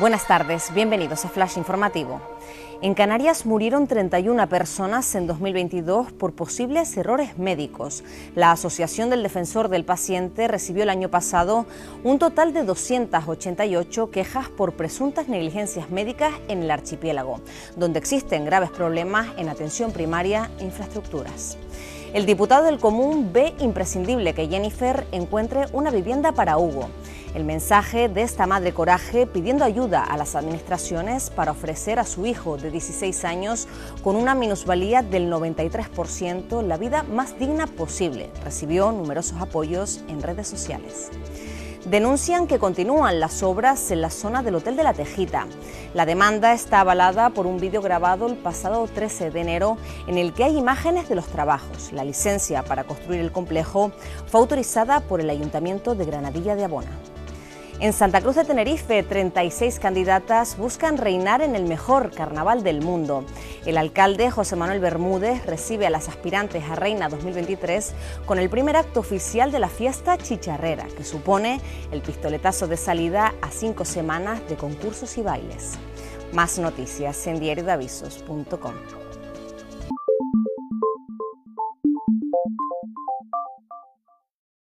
Buenas tardes, bienvenidos a Flash Informativo. En Canarias murieron 31 personas en 2022 por posibles errores médicos. La Asociación del Defensor del Paciente recibió el año pasado un total de 288 quejas por presuntas negligencias médicas en el archipiélago, donde existen graves problemas en atención primaria e infraestructuras. El diputado del Común ve imprescindible que Jennifer encuentre una vivienda para Hugo. El mensaje de esta madre coraje pidiendo ayuda a las administraciones para ofrecer a su hijo de 16 años con una minusvalía del 93% la vida más digna posible. Recibió numerosos apoyos en redes sociales denuncian que continúan las obras en la zona del Hotel de la Tejita. La demanda está avalada por un vídeo grabado el pasado 13 de enero en el que hay imágenes de los trabajos. La licencia para construir el complejo fue autorizada por el Ayuntamiento de Granadilla de Abona. En Santa Cruz de Tenerife, 36 candidatas buscan reinar en el mejor carnaval del mundo. El alcalde José Manuel Bermúdez recibe a las aspirantes a Reina 2023 con el primer acto oficial de la fiesta chicharrera, que supone el pistoletazo de salida a cinco semanas de concursos y bailes. Más noticias en diariodavisos.com.